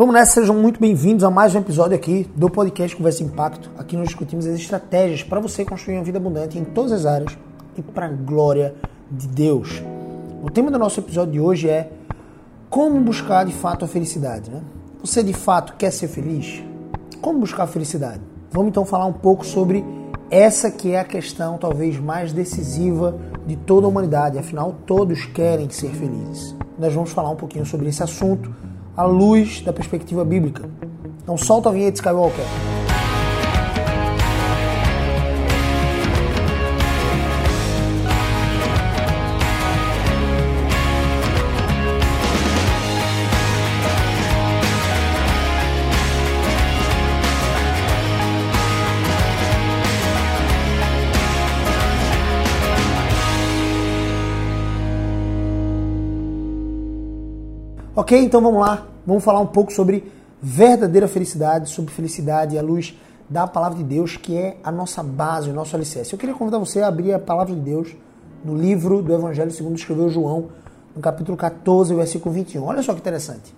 Vamos nessa, sejam muito bem-vindos a mais um episódio aqui do podcast Conversa Impacto. Aqui nós discutimos as estratégias para você construir uma vida abundante em todas as áreas e para a glória de Deus. O tema do nosso episódio de hoje é como buscar de fato a felicidade. Né? Você de fato quer ser feliz? Como buscar a felicidade? Vamos então falar um pouco sobre essa que é a questão talvez mais decisiva de toda a humanidade. Afinal, todos querem ser felizes. Nós vamos falar um pouquinho sobre esse assunto à luz da perspectiva bíblica. Então solta a vinheta Skywalker. Ok, então vamos lá. Vamos falar um pouco sobre verdadeira felicidade, sobre felicidade à luz da palavra de Deus, que é a nossa base, o nosso alicerce. Eu queria convidar você a abrir a palavra de Deus no livro do Evangelho segundo escreveu João, no capítulo 14, versículo 21. Olha só que interessante.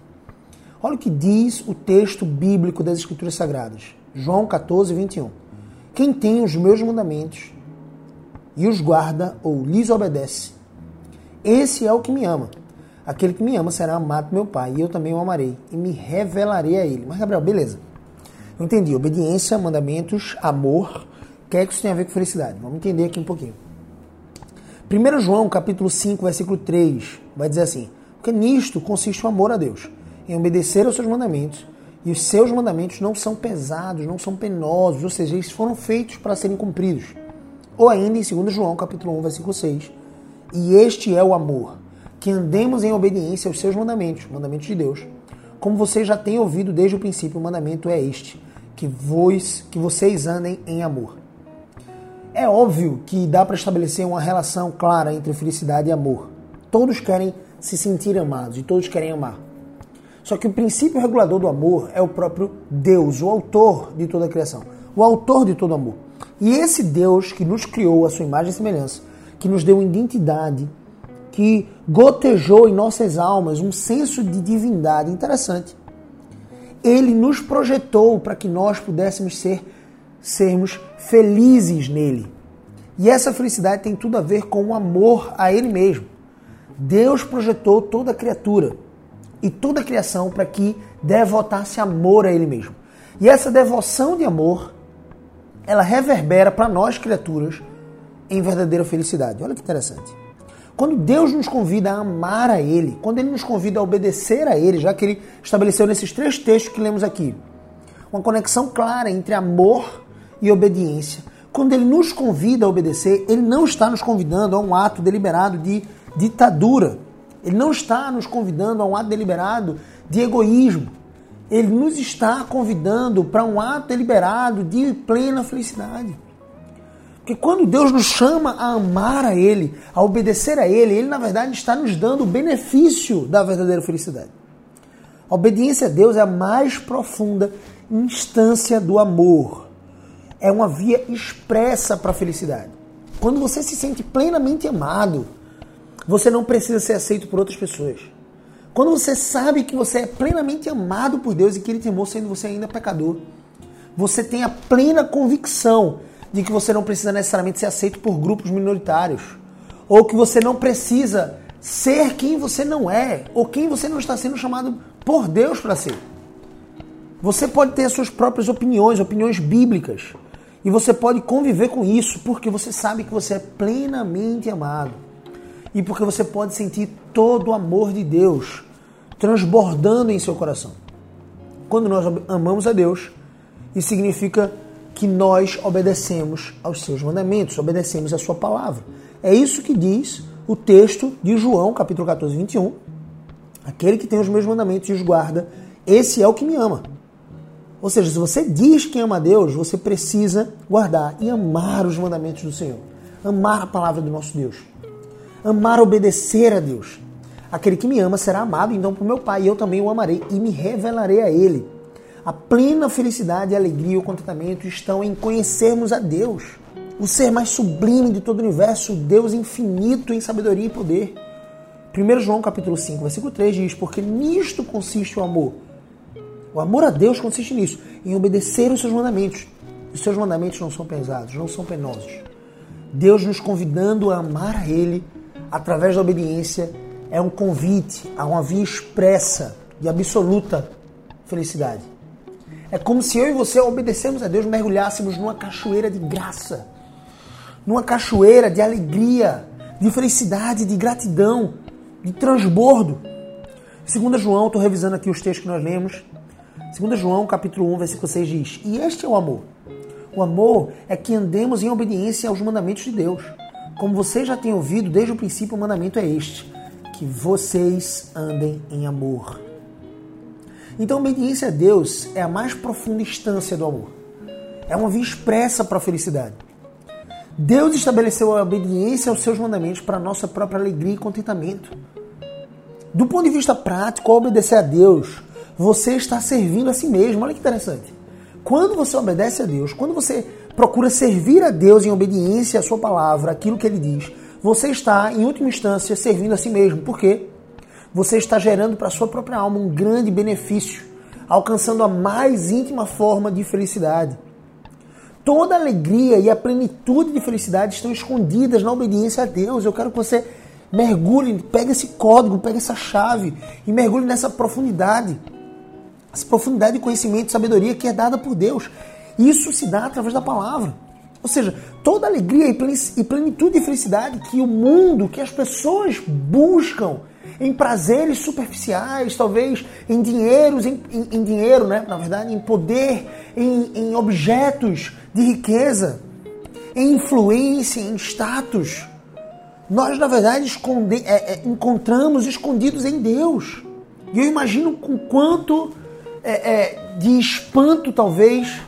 Olha o que diz o texto bíblico das Escrituras Sagradas. João 14, 21. Quem tem os meus mandamentos e os guarda ou lhes obedece, esse é o que me ama. Aquele que me ama será amado por meu Pai, e eu também o amarei, e me revelarei a ele. Mas, Gabriel, beleza. Eu entendi. Obediência, mandamentos, amor. O que é que isso tem a ver com felicidade? Vamos entender aqui um pouquinho. 1 João, capítulo 5, versículo 3, vai dizer assim: Porque nisto consiste o amor a Deus, em obedecer aos seus mandamentos, e os seus mandamentos não são pesados, não são penosos, ou seja, eles foram feitos para serem cumpridos. Ou ainda em 2 João, capítulo 1, versículo 6, e este é o amor, que andemos em obediência aos seus mandamentos, mandamentos de Deus. Como vocês já têm ouvido desde o princípio, o mandamento é este, que, vos, que vocês andem em amor. É óbvio que dá para estabelecer uma relação clara entre felicidade e amor. Todos querem se sentir amados e todos querem amar. Só que o princípio regulador do amor é o próprio Deus, o autor de toda a criação, o autor de todo amor. E esse Deus que nos criou a sua imagem e semelhança, que nos deu identidade, que gotejou em nossas almas um senso de divindade interessante. Ele nos projetou para que nós pudéssemos ser sermos felizes nele. E essa felicidade tem tudo a ver com o amor a ele mesmo. Deus projetou toda a criatura e toda a criação para que devotasse amor a ele mesmo. E essa devoção de amor, ela reverbera para nós criaturas em verdadeira felicidade. Olha que interessante. Quando Deus nos convida a amar a Ele, quando Ele nos convida a obedecer a Ele, já que Ele estabeleceu nesses três textos que lemos aqui, uma conexão clara entre amor e obediência. Quando Ele nos convida a obedecer, Ele não está nos convidando a um ato deliberado de ditadura. Ele não está nos convidando a um ato deliberado de egoísmo. Ele nos está convidando para um ato deliberado de plena felicidade. Porque quando Deus nos chama a amar a Ele, a obedecer a Ele, Ele na verdade está nos dando o benefício da verdadeira felicidade. A obediência a Deus é a mais profunda instância do amor. É uma via expressa para a felicidade. Quando você se sente plenamente amado, você não precisa ser aceito por outras pessoas. Quando você sabe que você é plenamente amado por Deus e que Ele te amou sendo você ainda pecador, você tem a plena convicção de que você não precisa necessariamente ser aceito por grupos minoritários, ou que você não precisa ser quem você não é, ou quem você não está sendo chamado por Deus para ser. Você pode ter as suas próprias opiniões, opiniões bíblicas, e você pode conviver com isso porque você sabe que você é plenamente amado. E porque você pode sentir todo o amor de Deus transbordando em seu coração. Quando nós amamos a Deus, isso significa que nós obedecemos aos seus mandamentos, obedecemos a sua palavra. É isso que diz o texto de João, capítulo 14, 21. Aquele que tem os meus mandamentos e os guarda, esse é o que me ama. Ou seja, se você diz que ama a Deus, você precisa guardar e amar os mandamentos do Senhor. Amar a palavra do nosso Deus. Amar obedecer a Deus. Aquele que me ama será amado, então, por meu Pai, e eu também o amarei e me revelarei a Ele. A plena felicidade, a alegria e o contentamento estão em conhecermos a Deus, o ser mais sublime de todo o universo, Deus infinito em sabedoria e poder. 1 João capítulo 5, versículo 3 diz: Porque nisto consiste o amor, O amor a Deus consiste nisso, em obedecer os seus mandamentos. Os seus mandamentos não são pesados, não são penosos. Deus nos convidando a amar a Ele através da obediência é um convite a uma via expressa de absoluta felicidade. É como se eu e você, ao obedecermos a Deus, mergulhássemos numa cachoeira de graça, numa cachoeira de alegria, de felicidade, de gratidão, de transbordo. Segunda João, estou revisando aqui os textos que nós lemos. Segunda João, capítulo 1, versículo 6 diz: "E este é o amor. O amor é que andemos em obediência aos mandamentos de Deus. Como vocês já têm ouvido desde o princípio, o mandamento é este: que vocês andem em amor." Então, a obediência a Deus é a mais profunda instância do amor. É uma via expressa para a felicidade. Deus estabeleceu a obediência aos seus mandamentos para a nossa própria alegria e contentamento. Do ponto de vista prático, ao obedecer a Deus, você está servindo a si mesmo. Olha que interessante. Quando você obedece a Deus, quando você procura servir a Deus em obediência à sua palavra, aquilo que ele diz, você está, em última instância, servindo a si mesmo. Por quê? Você está gerando para a sua própria alma um grande benefício, alcançando a mais íntima forma de felicidade. Toda alegria e a plenitude de felicidade estão escondidas na obediência a Deus. Eu quero que você mergulhe, pegue esse código, pegue essa chave e mergulhe nessa profundidade. Essa profundidade de conhecimento e sabedoria que é dada por Deus. Isso se dá através da palavra. Ou seja, toda alegria e plenitude de felicidade que o mundo, que as pessoas buscam, em prazeres superficiais, talvez em dinheiros, em, em, em dinheiro, né? Na verdade, em poder, em, em objetos de riqueza, em influência, em status. Nós, na verdade, esconde, é, é, encontramos escondidos em Deus. E eu imagino com quanto é, é, de espanto, talvez,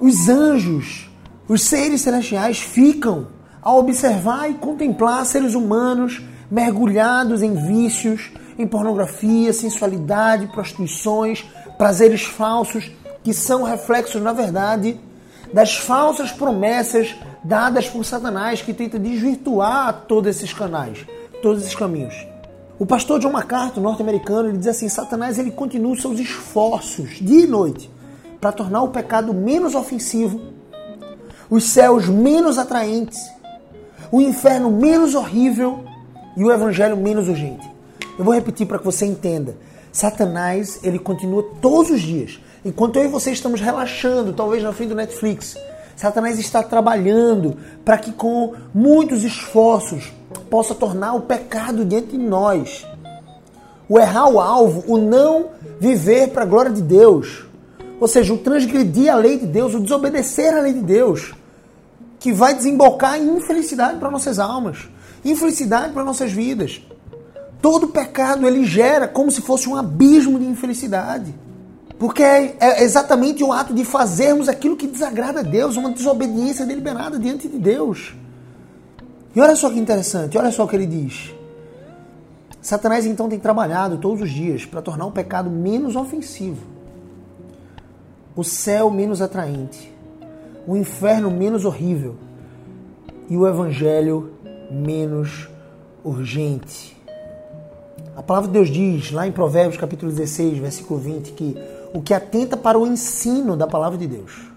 os anjos, os seres celestiais ficam ao observar e contemplar seres humanos mergulhados em vícios, em pornografia, sensualidade, prostituições, prazeres falsos, que são reflexos, na verdade, das falsas promessas dadas por Satanás, que tenta desvirtuar todos esses canais, todos esses caminhos. O pastor John MacArthur, norte-americano, ele diz assim: Satanás ele continua seus esforços dia e noite para tornar o pecado menos ofensivo, os céus menos atraentes, o inferno menos horrível e o evangelho menos urgente. Eu vou repetir para que você entenda. Satanás, ele continua todos os dias. Enquanto eu e você estamos relaxando, talvez na frente do Netflix, Satanás está trabalhando para que com muitos esforços possa tornar o pecado diante de nós. O errar o alvo, o não viver para a glória de Deus. Ou seja, o transgredir a lei de Deus, o desobedecer a lei de Deus, que vai desembocar em infelicidade para nossas almas infelicidade para nossas vidas. Todo pecado ele gera como se fosse um abismo de infelicidade. Porque é, é exatamente o ato de fazermos aquilo que desagrada a Deus, uma desobediência deliberada diante de Deus. E olha só que interessante, olha só o que ele diz. Satanás então tem trabalhado todos os dias para tornar o pecado menos ofensivo, o céu menos atraente, o inferno menos horrível e o evangelho menos urgente. A palavra de Deus diz lá em Provérbios capítulo 16, versículo 20, que o que atenta para o ensino da palavra de Deus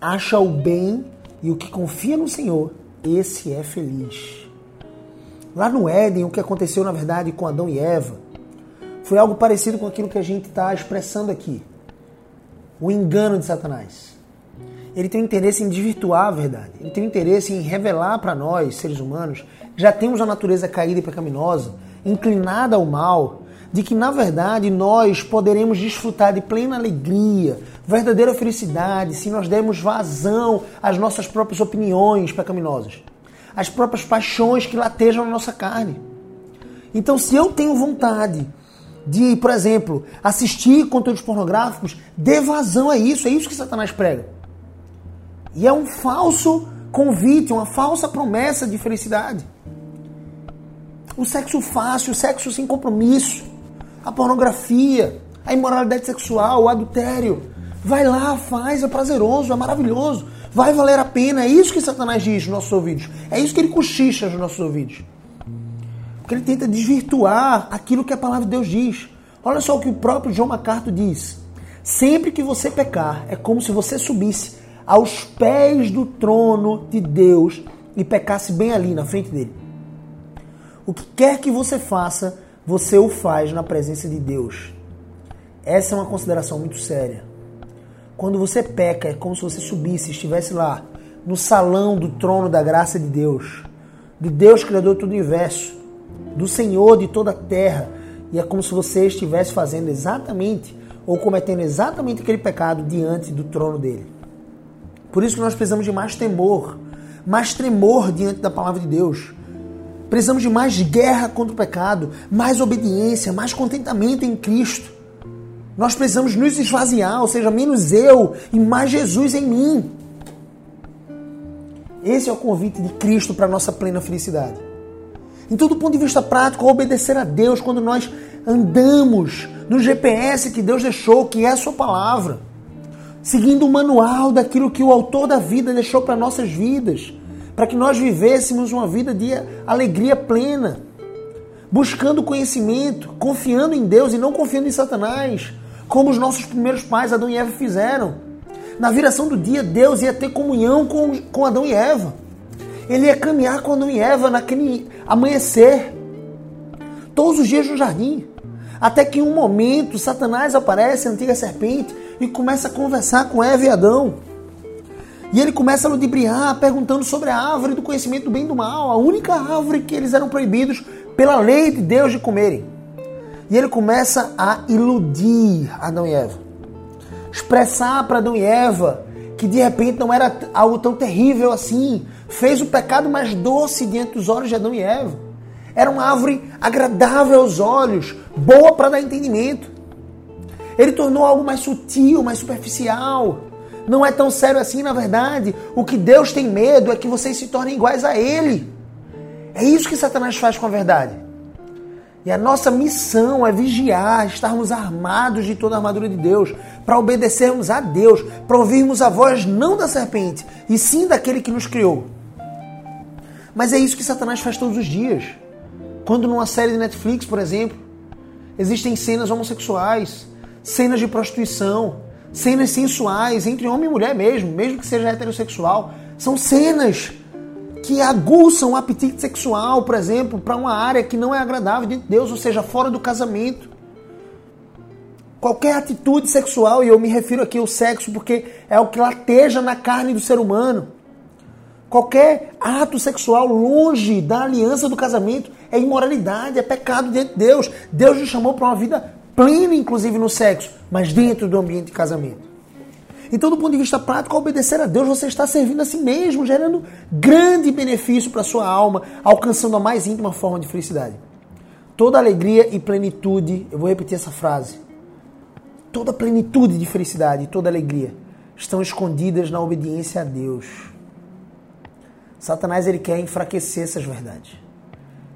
acha o bem e o que confia no Senhor, esse é feliz. Lá no Éden, o que aconteceu na verdade com Adão e Eva foi algo parecido com aquilo que a gente está expressando aqui. O engano de Satanás ele tem interesse em desvirtuar a verdade. Ele tem interesse em revelar para nós, seres humanos, que já temos a natureza caída e pecaminosa, inclinada ao mal, de que na verdade nós poderemos desfrutar de plena alegria, verdadeira felicidade, se nós dermos vazão às nossas próprias opiniões pecaminosas, às próprias paixões que latejam na nossa carne. Então, se eu tenho vontade de, por exemplo, assistir conteúdos pornográficos, dê vazão a isso, é isso que Satanás prega. E é um falso convite, uma falsa promessa de felicidade. O sexo fácil, o sexo sem compromisso, a pornografia, a imoralidade sexual, o adultério. Vai lá, faz, é prazeroso, é maravilhoso, vai valer a pena. É isso que Satanás diz nos nossos ouvidos. É isso que ele cochicha nos nossos ouvidos. Porque ele tenta desvirtuar aquilo que a palavra de Deus diz. Olha só o que o próprio John MacArthur diz. Sempre que você pecar, é como se você subisse aos pés do trono de Deus e pecasse bem ali na frente dele. O que quer que você faça, você o faz na presença de Deus. Essa é uma consideração muito séria. Quando você peca, é como se você subisse, estivesse lá, no salão do trono da graça de Deus, de Deus Criador de todo o universo, do Senhor de toda a terra, e é como se você estivesse fazendo exatamente ou cometendo exatamente aquele pecado diante do trono dele. Por isso que nós precisamos de mais temor, mais tremor diante da palavra de Deus. Precisamos de mais guerra contra o pecado, mais obediência, mais contentamento em Cristo. Nós precisamos nos esvaziar, ou seja, menos eu e mais Jesus em mim. Esse é o convite de Cristo para a nossa plena felicidade. Em todo ponto de vista prático, obedecer a Deus quando nós andamos no GPS que Deus deixou, que é a sua palavra. Seguindo o manual daquilo que o autor da vida deixou para nossas vidas, para que nós vivêssemos uma vida de alegria plena, buscando conhecimento, confiando em Deus e não confiando em Satanás, como os nossos primeiros pais, Adão e Eva, fizeram. Na viração do dia, Deus ia ter comunhão com, com Adão e Eva. Ele ia caminhar com Adão e Eva naquele amanhecer, todos os dias no jardim. Até que em um momento, Satanás aparece, a antiga serpente, e começa a conversar com Eva e Adão. E ele começa a ludibriar, perguntando sobre a árvore do conhecimento do bem e do mal, a única árvore que eles eram proibidos pela lei de Deus de comerem. E ele começa a iludir Adão e Eva. Expressar para Adão e Eva que de repente não era algo tão terrível assim. Fez o pecado mais doce diante dos olhos de Adão e Eva. Era uma árvore agradável aos olhos, boa para dar entendimento. Ele tornou algo mais sutil, mais superficial. Não é tão sério assim, na verdade. O que Deus tem medo é que vocês se tornem iguais a Ele. É isso que Satanás faz com a verdade. E a nossa missão é vigiar, estarmos armados de toda a armadura de Deus, para obedecermos a Deus, para ouvirmos a voz não da serpente, e sim daquele que nos criou. Mas é isso que Satanás faz todos os dias. Quando numa série de Netflix, por exemplo, existem cenas homossexuais, cenas de prostituição, cenas sensuais entre homem e mulher mesmo, mesmo que seja heterossexual, são cenas que aguçam o apetite sexual, por exemplo, para uma área que não é agradável de Deus, ou seja, fora do casamento. Qualquer atitude sexual, e eu me refiro aqui ao sexo porque é o que lateja na carne do ser humano. Qualquer ato sexual longe da aliança do casamento é imoralidade, é pecado diante de Deus. Deus nos chamou para uma vida plena, inclusive no sexo, mas dentro do ambiente de casamento. Então, do ponto de vista prático, ao obedecer a Deus, você está servindo a si mesmo, gerando grande benefício para a sua alma, alcançando a mais íntima forma de felicidade. Toda alegria e plenitude, eu vou repetir essa frase. Toda plenitude de felicidade toda alegria estão escondidas na obediência a Deus. Satanás ele quer enfraquecer essas verdades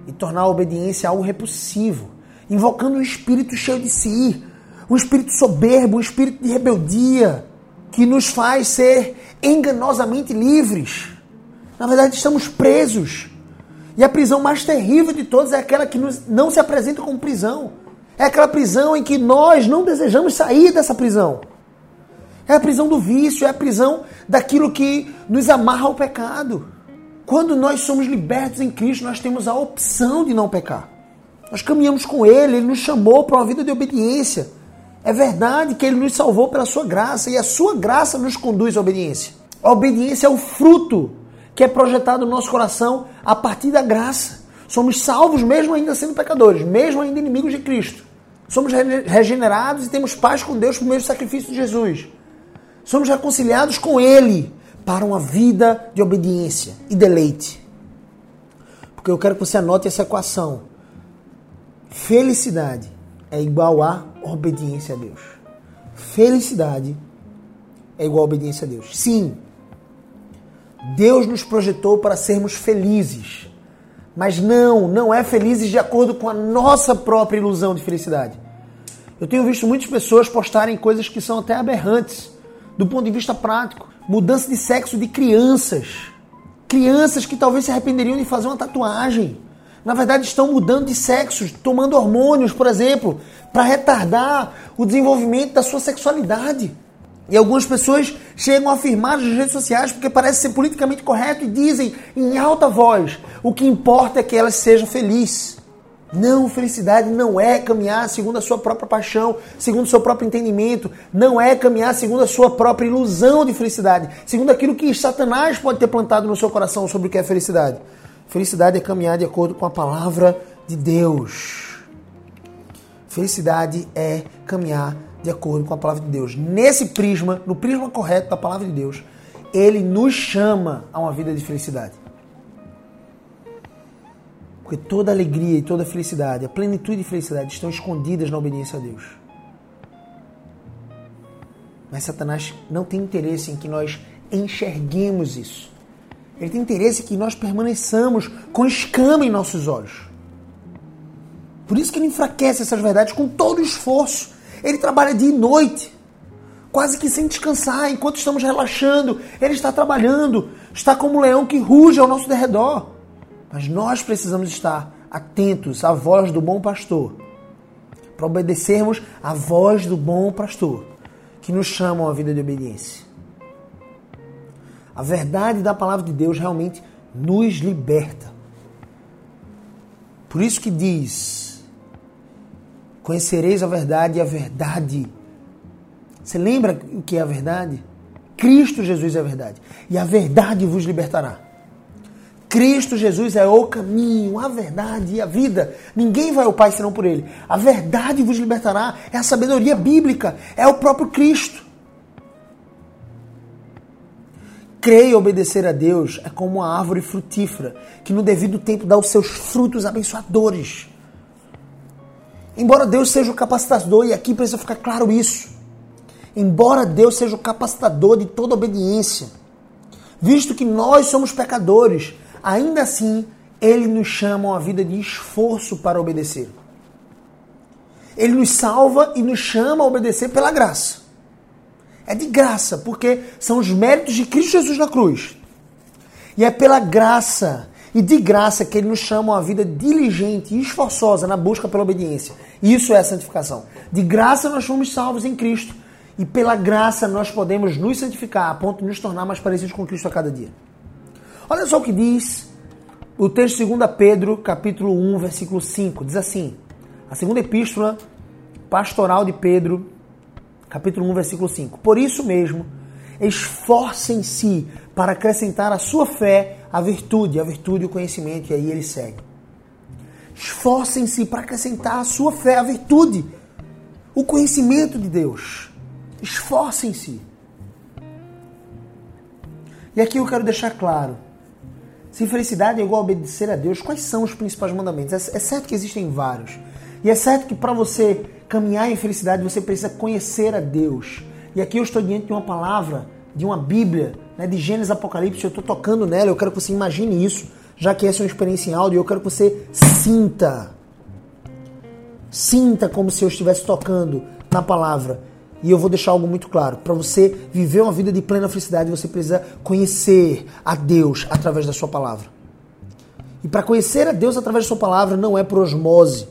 e tornar a obediência algo repulsivo, invocando um espírito cheio de si, um espírito soberbo, um espírito de rebeldia, que nos faz ser enganosamente livres. Na verdade, estamos presos. E a prisão mais terrível de todas é aquela que não se apresenta como prisão. É aquela prisão em que nós não desejamos sair dessa prisão. É a prisão do vício, é a prisão daquilo que nos amarra ao pecado. Quando nós somos libertos em Cristo, nós temos a opção de não pecar. Nós caminhamos com Ele, Ele nos chamou para uma vida de obediência. É verdade que Ele nos salvou pela Sua graça e a Sua graça nos conduz à obediência. A obediência é o fruto que é projetado no nosso coração a partir da graça. Somos salvos mesmo ainda sendo pecadores, mesmo ainda inimigos de Cristo. Somos regenerados e temos paz com Deus por meio do sacrifício de Jesus. Somos reconciliados com Ele para uma vida de obediência e deleite. Porque eu quero que você anote essa equação. Felicidade é igual a obediência a Deus. Felicidade é igual a obediência a Deus. Sim, Deus nos projetou para sermos felizes. Mas não, não é felizes de acordo com a nossa própria ilusão de felicidade. Eu tenho visto muitas pessoas postarem coisas que são até aberrantes do ponto de vista prático. Mudança de sexo de crianças. Crianças que talvez se arrependeriam de fazer uma tatuagem na verdade estão mudando de sexo, tomando hormônios, por exemplo, para retardar o desenvolvimento da sua sexualidade. E algumas pessoas chegam a afirmar nas redes sociais porque parece ser politicamente correto e dizem em alta voz: o que importa é que elas sejam felizes. Não, felicidade não é caminhar segundo a sua própria paixão, segundo o seu próprio entendimento, não é caminhar segundo a sua própria ilusão de felicidade, segundo aquilo que Satanás pode ter plantado no seu coração sobre o que é felicidade. Felicidade é caminhar de acordo com a palavra de Deus. Felicidade é caminhar de acordo com a palavra de Deus. Nesse prisma, no prisma correto da palavra de Deus, ele nos chama a uma vida de felicidade. Porque toda alegria e toda felicidade, a plenitude e felicidade estão escondidas na obediência a Deus. Mas Satanás não tem interesse em que nós enxerguemos isso. Ele tem interesse em que nós permaneçamos com escama em nossos olhos. Por isso que ele enfraquece essas verdades com todo o esforço. Ele trabalha dia e noite, quase que sem descansar, enquanto estamos relaxando. Ele está trabalhando, está como um leão que ruge ao nosso derredor. Mas nós precisamos estar atentos à voz do bom pastor, para obedecermos à voz do bom pastor, que nos chama a vida de obediência. A verdade da palavra de Deus realmente nos liberta. Por isso que diz: Conhecereis a verdade e a verdade. Você lembra o que é a verdade? Cristo Jesus é a verdade. E a verdade vos libertará. Cristo Jesus é o caminho, a verdade e a vida. Ninguém vai ao Pai senão por Ele. A verdade vos libertará. É a sabedoria bíblica. É o próprio Cristo. Crer e obedecer a Deus é como uma árvore frutífera que no devido tempo dá os seus frutos abençoadores. Embora Deus seja o capacitador, e aqui precisa ficar claro isso. Embora Deus seja o capacitador de toda obediência, visto que nós somos pecadores, ainda assim, ele nos chama a uma vida de esforço para obedecer. Ele nos salva e nos chama a obedecer pela graça. É de graça, porque são os méritos de Cristo Jesus na cruz. E é pela graça e de graça que ele nos chama a uma vida diligente e esforçosa na busca pela obediência. Isso é a santificação. De graça nós fomos salvos em Cristo. E pela graça nós podemos nos santificar a ponto de nos tornar mais parecidos com Cristo a cada dia. Olha só o que diz o texto de 2 Pedro, capítulo 1, versículo 5. Diz assim: A segunda epístola pastoral de Pedro, capítulo 1, versículo 5. Por isso mesmo, esforcem-se para acrescentar à sua fé a virtude, a virtude e o conhecimento. E aí ele segue. Esforcem-se para acrescentar à sua fé a virtude, o conhecimento de Deus. Esforcem-se. E aqui eu quero deixar claro se felicidade é igual a obedecer a Deus, quais são os principais mandamentos? É, é certo que existem vários. E é certo que para você caminhar em felicidade, você precisa conhecer a Deus. E aqui eu estou diante de uma palavra, de uma Bíblia, né, de Gênesis Apocalipse, eu estou tocando nela, eu quero que você imagine isso, já que essa é uma experiência em áudio, eu quero que você sinta. Sinta como se eu estivesse tocando na palavra. E eu vou deixar algo muito claro. Para você viver uma vida de plena felicidade, você precisa conhecer a Deus através da sua palavra. E para conhecer a Deus através da sua palavra não é por osmose.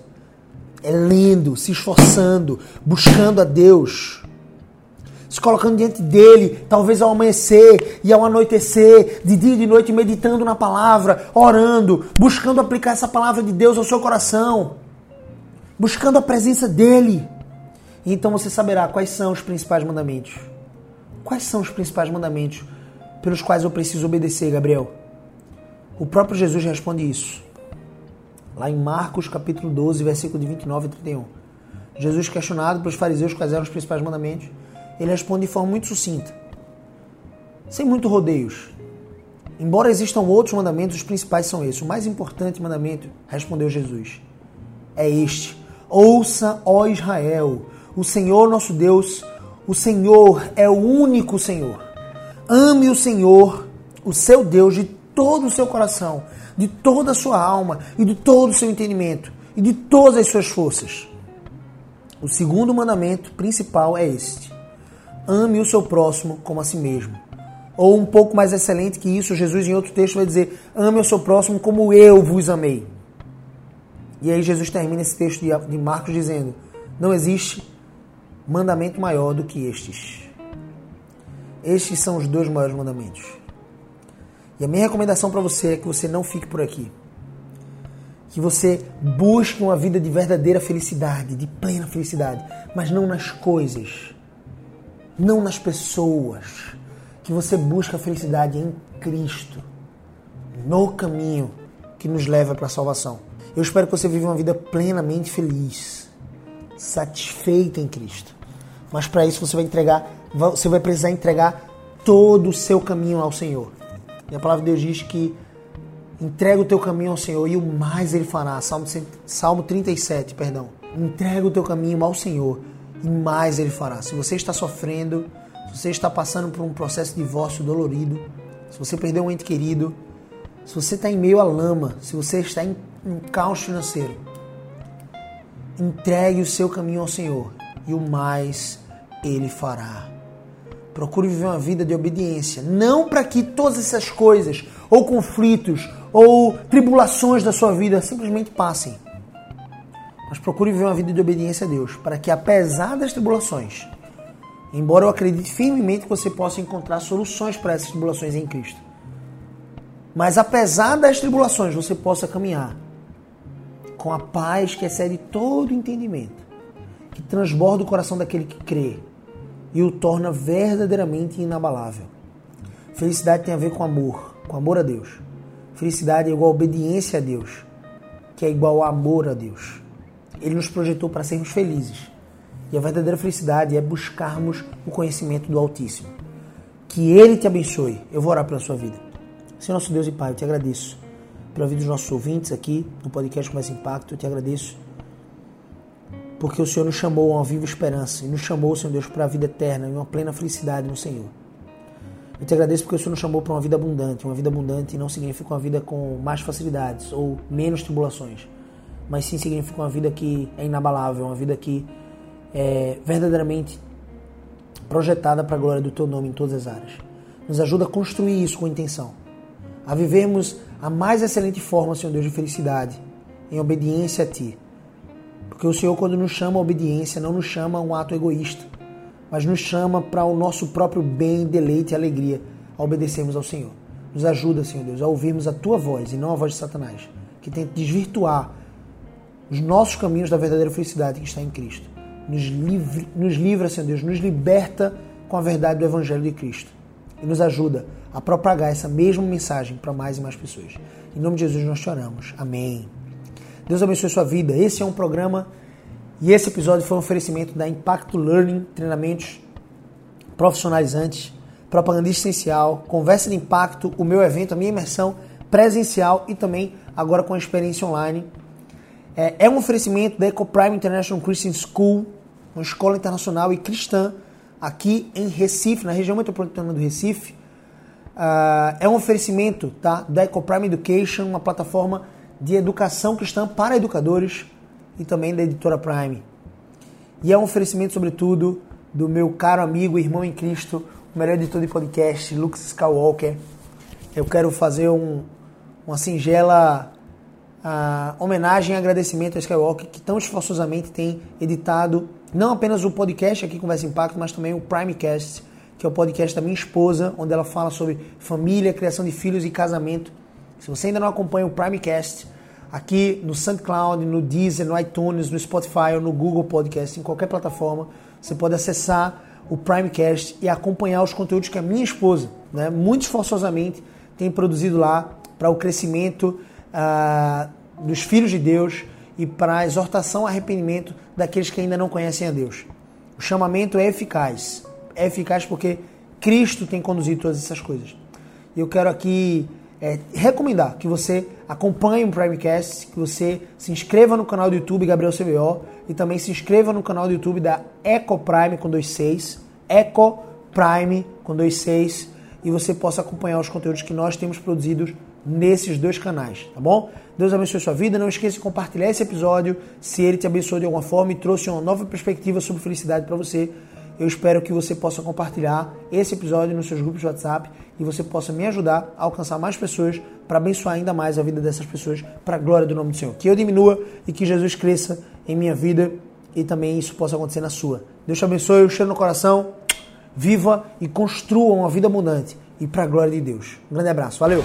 É lendo, se esforçando, buscando a Deus. Se colocando diante dele, talvez ao amanhecer e ao anoitecer, de dia e de noite, meditando na palavra, orando, buscando aplicar essa palavra de Deus ao seu coração, buscando a presença dele. Então você saberá quais são os principais mandamentos. Quais são os principais mandamentos pelos quais eu preciso obedecer, Gabriel? O próprio Jesus responde isso. Lá em Marcos capítulo 12, versículo de 29 e 31. Jesus questionado pelos fariseus quais eram os principais mandamentos, ele responde de forma muito sucinta. Sem muito rodeios. Embora existam outros mandamentos, os principais são esses. O mais importante mandamento, respondeu Jesus, é este: Ouça, ó Israel, o Senhor nosso Deus, o Senhor é o único Senhor. Ame o Senhor, o seu Deus, de todo o seu coração, de toda a sua alma e de todo o seu entendimento e de todas as suas forças. O segundo mandamento principal é este: ame o seu próximo como a si mesmo. Ou um pouco mais excelente que isso, Jesus em outro texto vai dizer: ame o seu próximo como eu vos amei. E aí Jesus termina esse texto de Marcos dizendo: Não existe mandamento maior do que estes. Estes são os dois maiores mandamentos. E a minha recomendação para você é que você não fique por aqui. Que você busque uma vida de verdadeira felicidade, de plena felicidade, mas não nas coisas, não nas pessoas. Que você busque a felicidade em Cristo, no caminho que nos leva para a salvação. Eu espero que você viva uma vida plenamente feliz, satisfeita em Cristo. Mas para isso você vai entregar, você vai precisar entregar todo o seu caminho ao Senhor. E a palavra de Deus diz que entrega o teu caminho ao Senhor e o mais ele fará. Salmo, Salmo 37, perdão. Entrega o teu caminho ao Senhor e mais ele fará. Se você está sofrendo, se você está passando por um processo de divórcio dolorido, se você perdeu um ente querido, se você está em meio à lama, se você está em um caos financeiro, entregue o seu caminho ao Senhor e o mais Ele fará. Procure viver uma vida de obediência, não para que todas essas coisas, ou conflitos, ou tribulações da sua vida simplesmente passem. Mas procure viver uma vida de obediência a Deus, para que apesar das tribulações, embora eu acredite firmemente que você possa encontrar soluções para essas tribulações em Cristo, mas apesar das tribulações, você possa caminhar com a paz que excede todo entendimento, que transborda o coração daquele que crê e o torna verdadeiramente inabalável. Felicidade tem a ver com amor, com amor a Deus. Felicidade é igual a obediência a Deus, que é igual a amor a Deus. Ele nos projetou para sermos felizes. E a verdadeira felicidade é buscarmos o conhecimento do Altíssimo. Que Ele te abençoe. Eu vou orar pela sua vida. Senhor nosso Deus e Pai, eu te agradeço pela vida dos nossos ouvintes aqui no podcast Com Mais Impacto. Eu te agradeço porque o Senhor nos chamou a uma viva esperança e nos chamou, Senhor Deus, para a vida eterna e uma plena felicidade no Senhor. Eu te agradeço porque o Senhor nos chamou para uma vida abundante. Uma vida abundante não significa uma vida com mais facilidades ou menos tribulações, mas sim significa uma vida que é inabalável, uma vida que é verdadeiramente projetada para a glória do Teu nome em todas as áreas. Nos ajuda a construir isso com intenção, a vivermos a mais excelente forma, Senhor Deus, de felicidade, em obediência a Ti. Porque o Senhor, quando nos chama a obediência, não nos chama a um ato egoísta, mas nos chama para o nosso próprio bem, deleite e alegria a obedecermos ao Senhor. Nos ajuda, Senhor Deus, a ouvirmos a Tua voz e não a voz de Satanás, que tenta desvirtuar os nossos caminhos da verdadeira felicidade que está em Cristo. Nos, livre, nos livra, Senhor Deus, nos liberta com a verdade do Evangelho de Cristo e nos ajuda a propagar essa mesma mensagem para mais e mais pessoas. Em nome de Jesus nós te oramos. Amém. Deus abençoe sua vida. Esse é um programa e esse episódio foi um oferecimento da Impacto Learning, treinamentos profissionalizantes, propaganda essencial, conversa de impacto, o meu evento, a minha imersão presencial e também agora com a experiência online. É, é um oferecimento da EcoPrime International Christian School, uma escola internacional e cristã aqui em Recife, na região metropolitana do Recife. Uh, é um oferecimento tá, da EcoPrime Education, uma plataforma de educação cristã para educadores e também da editora Prime. E é um oferecimento, sobretudo, do meu caro amigo e irmão em Cristo, o melhor editor de podcast, Lucas Skywalker. Eu quero fazer um, uma singela uh, homenagem e agradecimento a Skywalker, que tão esforçosamente tem editado não apenas o podcast aqui Conversa Impacto, mas também o Primecast, que é o podcast da minha esposa, onde ela fala sobre família, criação de filhos e casamento. Se você ainda não acompanha o Primecast, aqui no SoundCloud, no Deezer, no iTunes, no Spotify ou no Google Podcast, em qualquer plataforma, você pode acessar o Primecast e acompanhar os conteúdos que a minha esposa, né, muito esforçosamente, tem produzido lá para o crescimento uh, dos filhos de Deus e para a exortação e arrependimento daqueles que ainda não conhecem a Deus. O chamamento é eficaz é eficaz porque Cristo tem conduzido todas essas coisas. E eu quero aqui é, recomendar que você acompanhe o Primecast, que você se inscreva no canal do YouTube Gabriel CBO e também se inscreva no canal do YouTube da Eco Prime com 26, Eco Prime com 26 e você possa acompanhar os conteúdos que nós temos produzidos nesses dois canais, tá bom? Deus abençoe sua vida. Não esqueça de compartilhar esse episódio se ele te abençoou de alguma forma e trouxe uma nova perspectiva sobre felicidade para você. Eu espero que você possa compartilhar esse episódio nos seus grupos de WhatsApp e você possa me ajudar a alcançar mais pessoas para abençoar ainda mais a vida dessas pessoas para a glória do nome do Senhor. Que eu diminua e que Jesus cresça em minha vida e também isso possa acontecer na sua. Deus te abençoe, eu cheiro no coração, viva e construa uma vida abundante e para a glória de Deus. Um grande abraço, valeu!